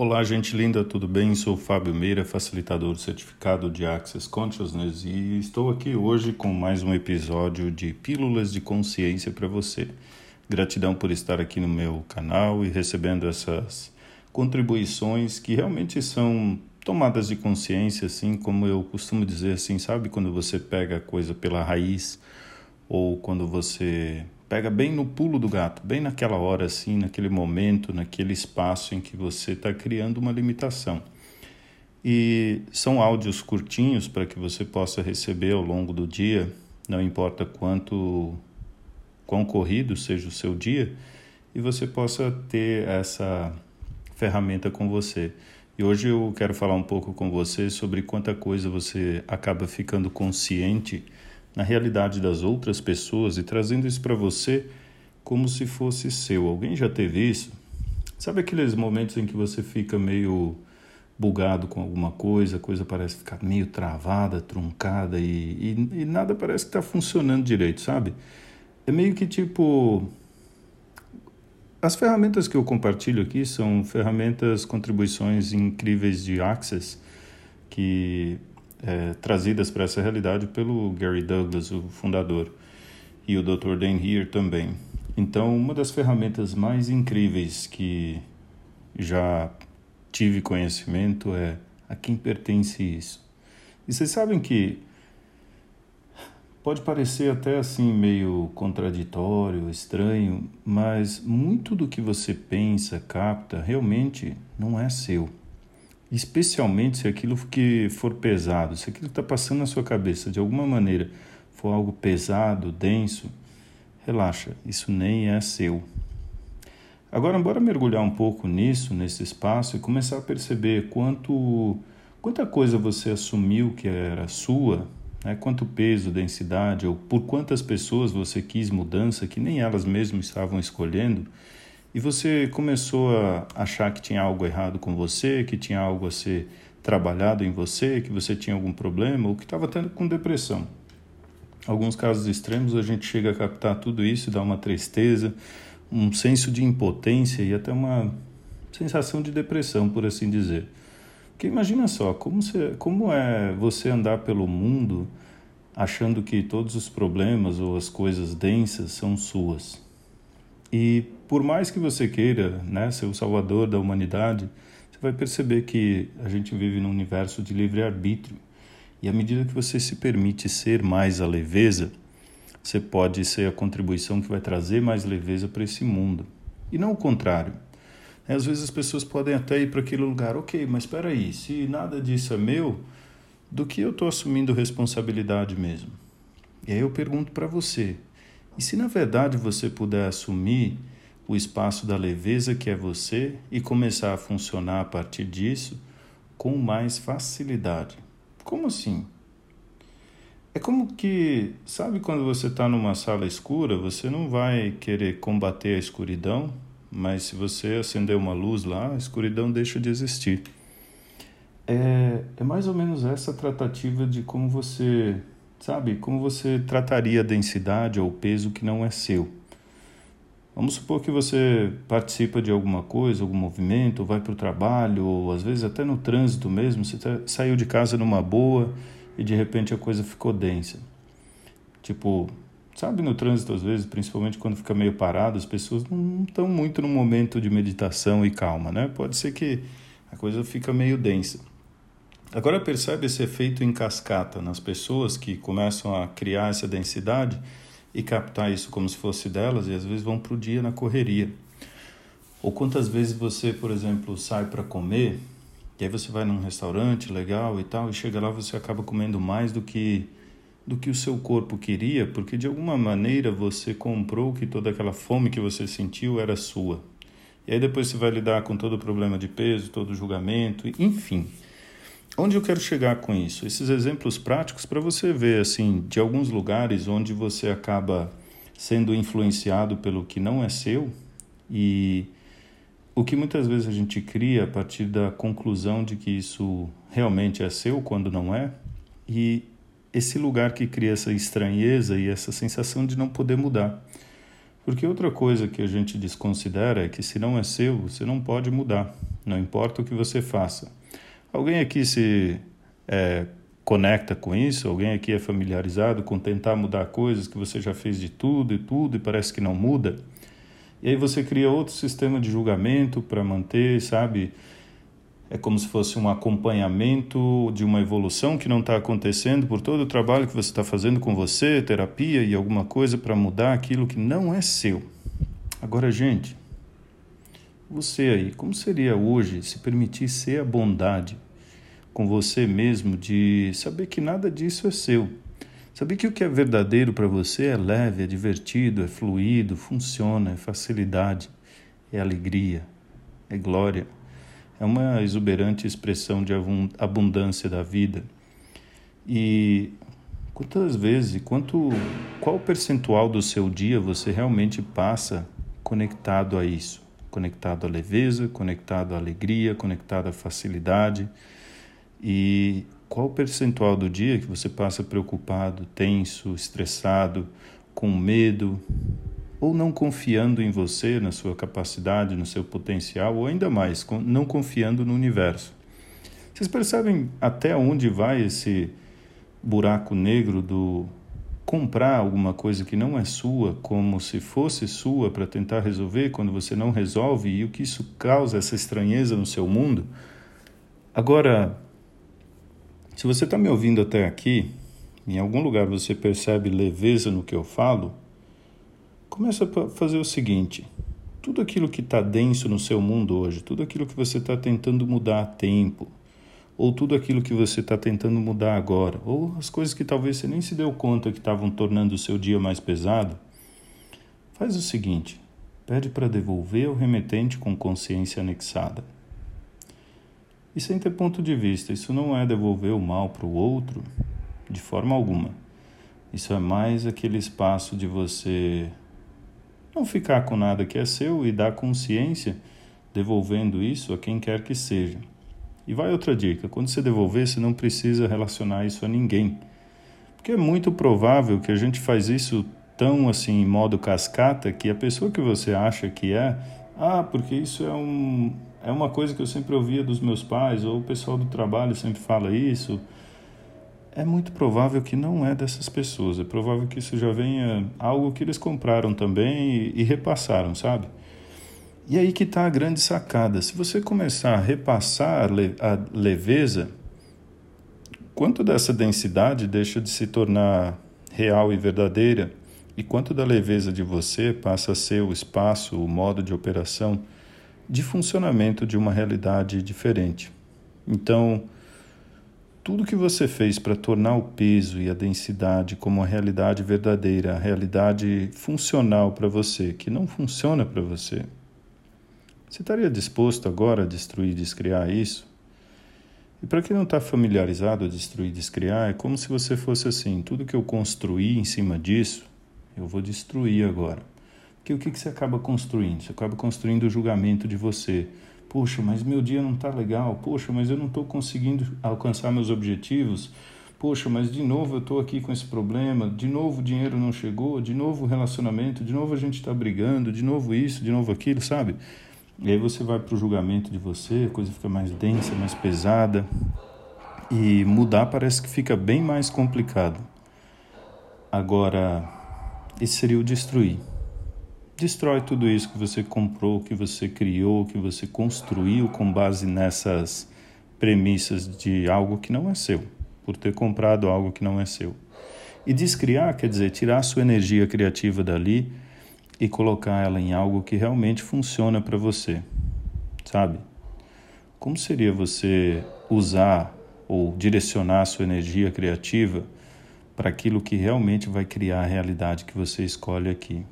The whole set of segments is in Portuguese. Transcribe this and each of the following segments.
Olá, gente linda, tudo bem? Sou Fábio Meira, facilitador certificado de Access Consciousness e estou aqui hoje com mais um episódio de Pílulas de Consciência para você. Gratidão por estar aqui no meu canal e recebendo essas contribuições que realmente são tomadas de consciência, assim como eu costumo dizer assim, sabe quando você pega a coisa pela raiz ou quando você pega bem no pulo do gato, bem naquela hora, assim, naquele momento, naquele espaço em que você está criando uma limitação. E são áudios curtinhos para que você possa receber ao longo do dia, não importa quanto quão corrido seja o seu dia, e você possa ter essa ferramenta com você. E hoje eu quero falar um pouco com você sobre quanta coisa você acaba ficando consciente na realidade das outras pessoas e trazendo isso para você como se fosse seu. Alguém já teve isso? Sabe aqueles momentos em que você fica meio bugado com alguma coisa, a coisa parece ficar meio travada, truncada e, e, e nada parece que está funcionando direito, sabe? É meio que tipo. As ferramentas que eu compartilho aqui são ferramentas, contribuições incríveis de Access que é, trazidas para essa realidade pelo Gary Douglas, o fundador, e o Dr. Dan Heer também. Então, uma das ferramentas mais incríveis que já tive conhecimento é a quem pertence isso. E vocês sabem que pode parecer até assim meio contraditório, estranho, mas muito do que você pensa, capta, realmente não é seu especialmente se aquilo que for pesado, se aquilo está passando na sua cabeça de alguma maneira for algo pesado, denso, relaxa, isso nem é seu. Agora, bora mergulhar um pouco nisso, nesse espaço e começar a perceber quanto, quanta coisa você assumiu que era sua, né? quanto peso, densidade, ou por quantas pessoas você quis mudança que nem elas mesmas estavam escolhendo e você começou a achar que tinha algo errado com você, que tinha algo a ser trabalhado em você, que você tinha algum problema ou que estava tendo com depressão. Alguns casos extremos a gente chega a captar tudo isso e dá uma tristeza, um senso de impotência e até uma sensação de depressão, por assim dizer. Porque imagina só, como, você, como é você andar pelo mundo achando que todos os problemas ou as coisas densas são suas. E por mais que você queira né, ser o salvador da humanidade, você vai perceber que a gente vive num universo de livre-arbítrio. E à medida que você se permite ser mais a leveza, você pode ser a contribuição que vai trazer mais leveza para esse mundo. E não o contrário. É, às vezes as pessoas podem até ir para aquele lugar, ok, mas espera aí, se nada disso é meu, do que eu estou assumindo responsabilidade mesmo? E aí eu pergunto para você, e se na verdade você puder assumir o espaço da leveza que é você e começar a funcionar a partir disso com mais facilidade. Como assim? É como que, sabe quando você está numa sala escura, você não vai querer combater a escuridão, mas se você acender uma luz lá, a escuridão deixa de existir. É, é mais ou menos essa tratativa de como você, sabe, como você trataria a densidade ou peso que não é seu. Vamos supor que você participa de alguma coisa, algum movimento, vai para o trabalho, ou às vezes até no trânsito mesmo, você tá, saiu de casa numa boa e de repente a coisa ficou densa. Tipo, sabe no trânsito às vezes, principalmente quando fica meio parado, as pessoas não estão muito no momento de meditação e calma, né? Pode ser que a coisa fica meio densa. Agora percebe esse efeito em cascata nas pessoas que começam a criar essa densidade e captar isso como se fosse delas e às vezes vão para o dia na correria. Ou quantas vezes você, por exemplo, sai para comer e aí você vai num restaurante legal e tal e chega lá você acaba comendo mais do que do que o seu corpo queria, porque de alguma maneira você comprou que toda aquela fome que você sentiu era sua. E aí depois você vai lidar com todo o problema de peso, todo o julgamento, enfim. Onde eu quero chegar com isso? Esses exemplos práticos para você ver assim de alguns lugares onde você acaba sendo influenciado pelo que não é seu e o que muitas vezes a gente cria a partir da conclusão de que isso realmente é seu quando não é e esse lugar que cria essa estranheza e essa sensação de não poder mudar. Porque outra coisa que a gente desconsidera é que se não é seu, você não pode mudar, não importa o que você faça. Alguém aqui se é, conecta com isso? Alguém aqui é familiarizado com tentar mudar coisas que você já fez de tudo e tudo e parece que não muda? E aí você cria outro sistema de julgamento para manter, sabe? É como se fosse um acompanhamento de uma evolução que não está acontecendo por todo o trabalho que você está fazendo com você, terapia e alguma coisa para mudar aquilo que não é seu. Agora, gente, você aí, como seria hoje se permitir ser a bondade com você mesmo de saber que nada disso é seu? Saber que o que é verdadeiro para você é leve, é divertido, é fluido, funciona, é facilidade, é alegria, é glória é uma exuberante expressão de abundância da vida. E quantas vezes, quanto, qual percentual do seu dia você realmente passa conectado a isso? Conectado à leveza, conectado à alegria, conectado à facilidade. E qual percentual do dia que você passa preocupado, tenso, estressado, com medo, ou não confiando em você, na sua capacidade, no seu potencial, ou ainda mais, não confiando no universo. Vocês percebem até onde vai esse buraco negro do comprar alguma coisa que não é sua, como se fosse sua, para tentar resolver quando você não resolve e o que isso causa, essa estranheza no seu mundo? Agora, se você está me ouvindo até aqui, em algum lugar você percebe leveza no que eu falo, Começa a fazer o seguinte: tudo aquilo que está denso no seu mundo hoje, tudo aquilo que você está tentando mudar a tempo, ou tudo aquilo que você está tentando mudar agora, ou as coisas que talvez você nem se deu conta que estavam tornando o seu dia mais pesado, faz o seguinte: pede para devolver ao remetente com consciência anexada. E sem ter ponto de vista, isso não é devolver o mal para o outro de forma alguma. Isso é mais aquele espaço de você não ficar com nada que é seu e dar consciência devolvendo isso a quem quer que seja. E vai outra dica: quando você devolver, você não precisa relacionar isso a ninguém. Porque é muito provável que a gente faz isso tão assim em modo cascata que a pessoa que você acha que é, ah, porque isso é um é uma coisa que eu sempre ouvia dos meus pais, ou o pessoal do trabalho sempre fala isso é muito provável que não é dessas pessoas. É provável que isso já venha algo que eles compraram também e, e repassaram, sabe? E aí que está a grande sacada. Se você começar a repassar a leveza, quanto dessa densidade deixa de se tornar real e verdadeira e quanto da leveza de você passa a ser o espaço, o modo de operação de funcionamento de uma realidade diferente. Então, tudo que você fez para tornar o peso e a densidade como a realidade verdadeira, a realidade funcional para você, que não funciona para você, você estaria disposto agora a destruir e descriar isso? E para quem não está familiarizado a destruir e descriar, é como se você fosse assim: tudo que eu construí em cima disso, eu vou destruir agora. Porque o que, que você acaba construindo? Você acaba construindo o julgamento de você Poxa, mas meu dia não está legal. Poxa, mas eu não estou conseguindo alcançar meus objetivos. Poxa, mas de novo eu estou aqui com esse problema. De novo o dinheiro não chegou. De novo o relacionamento. De novo a gente está brigando. De novo isso, de novo aquilo, sabe? E aí você vai para o julgamento de você, a coisa fica mais densa, mais pesada. E mudar parece que fica bem mais complicado. Agora, esse seria o destruir. Destrói tudo isso que você comprou, que você criou, que você construiu com base nessas premissas de algo que não é seu, por ter comprado algo que não é seu. E descriar quer dizer tirar a sua energia criativa dali e colocar ela em algo que realmente funciona para você, sabe? Como seria você usar ou direcionar a sua energia criativa para aquilo que realmente vai criar a realidade que você escolhe aqui?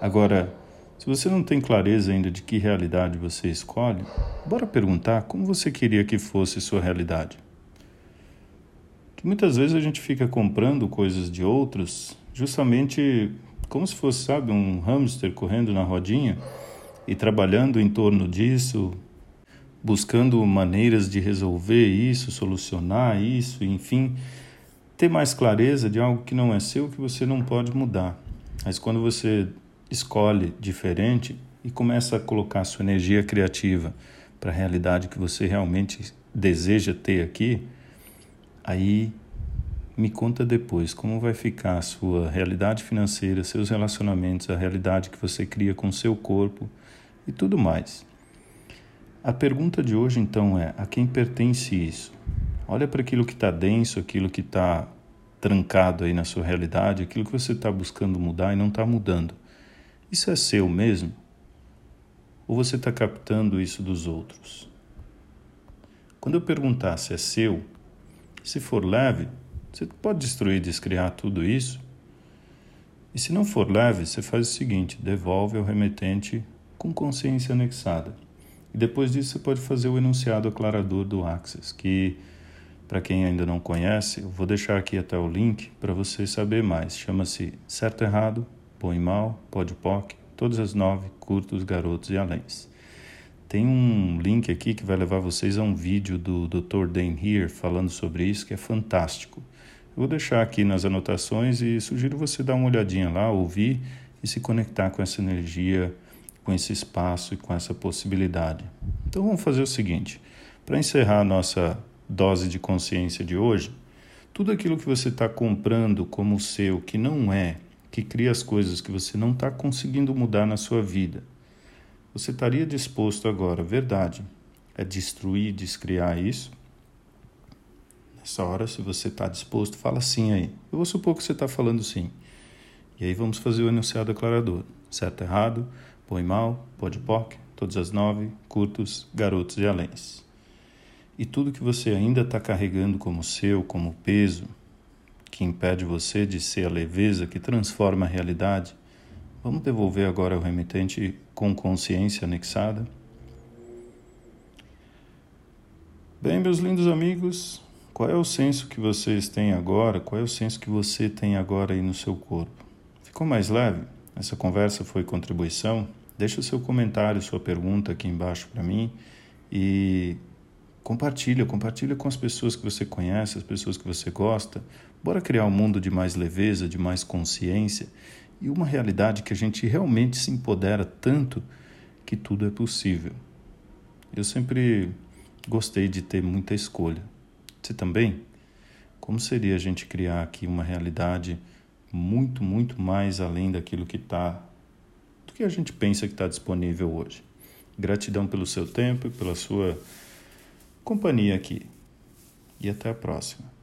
Agora, se você não tem clareza ainda de que realidade você escolhe, bora perguntar como você queria que fosse sua realidade. Que muitas vezes a gente fica comprando coisas de outros justamente como se fosse, sabe, um hamster correndo na rodinha e trabalhando em torno disso, buscando maneiras de resolver isso, solucionar isso, enfim, ter mais clareza de algo que não é seu, que você não pode mudar. Mas quando você escolhe diferente e começa a colocar sua energia criativa para a realidade que você realmente deseja ter aqui, aí me conta depois como vai ficar a sua realidade financeira, seus relacionamentos, a realidade que você cria com seu corpo e tudo mais. A pergunta de hoje então é: a quem pertence isso? Olha para aquilo que está denso, aquilo que está trancado aí na sua realidade, aquilo que você está buscando mudar e não está mudando. Isso é seu mesmo? Ou você está captando isso dos outros? Quando eu perguntar se é seu, se for leve, você pode destruir descriar tudo isso? E se não for leve, você faz o seguinte: devolve ao remetente com consciência anexada. E depois disso você pode fazer o enunciado aclarador do Access, que para quem ainda não conhece, eu vou deixar aqui até o link para você saber mais. Chama-se Certo Errado, Bom e Mal, Pode Poc, todas as nove, curtos, garotos e aléns. Tem um link aqui que vai levar vocês a um vídeo do Dr. Dan Here falando sobre isso, que é fantástico. Vou deixar aqui nas anotações e sugiro você dar uma olhadinha lá, ouvir e se conectar com essa energia, com esse espaço e com essa possibilidade. Então vamos fazer o seguinte: para encerrar a nossa dose de consciência de hoje, tudo aquilo que você está comprando como seu, que não é, que cria as coisas que você não está conseguindo mudar na sua vida você estaria disposto agora, verdade, a destruir, descriar isso? Nessa hora, se você está disposto, fala sim aí. Eu vou supor que você está falando sim. E aí vamos fazer o enunciado declarador. Certo, errado, bom e mal, pode poc, todas as nove, curtos, garotos e aléns. E tudo que você ainda está carregando como seu, como peso, que impede você de ser a leveza que transforma a realidade, Vamos devolver agora o remetente com consciência anexada. Bem, meus lindos amigos, qual é o senso que vocês têm agora? Qual é o senso que você tem agora aí no seu corpo? Ficou mais leve? Essa conversa foi contribuição? Deixa o seu comentário, sua pergunta aqui embaixo para mim e compartilha, compartilha com as pessoas que você conhece, as pessoas que você gosta. Bora criar um mundo de mais leveza, de mais consciência e uma realidade que a gente realmente se empodera tanto que tudo é possível. Eu sempre gostei de ter muita escolha. Você também? Como seria a gente criar aqui uma realidade muito, muito mais além daquilo que está, do que a gente pensa que está disponível hoje? Gratidão pelo seu tempo e pela sua companhia aqui. E até a próxima.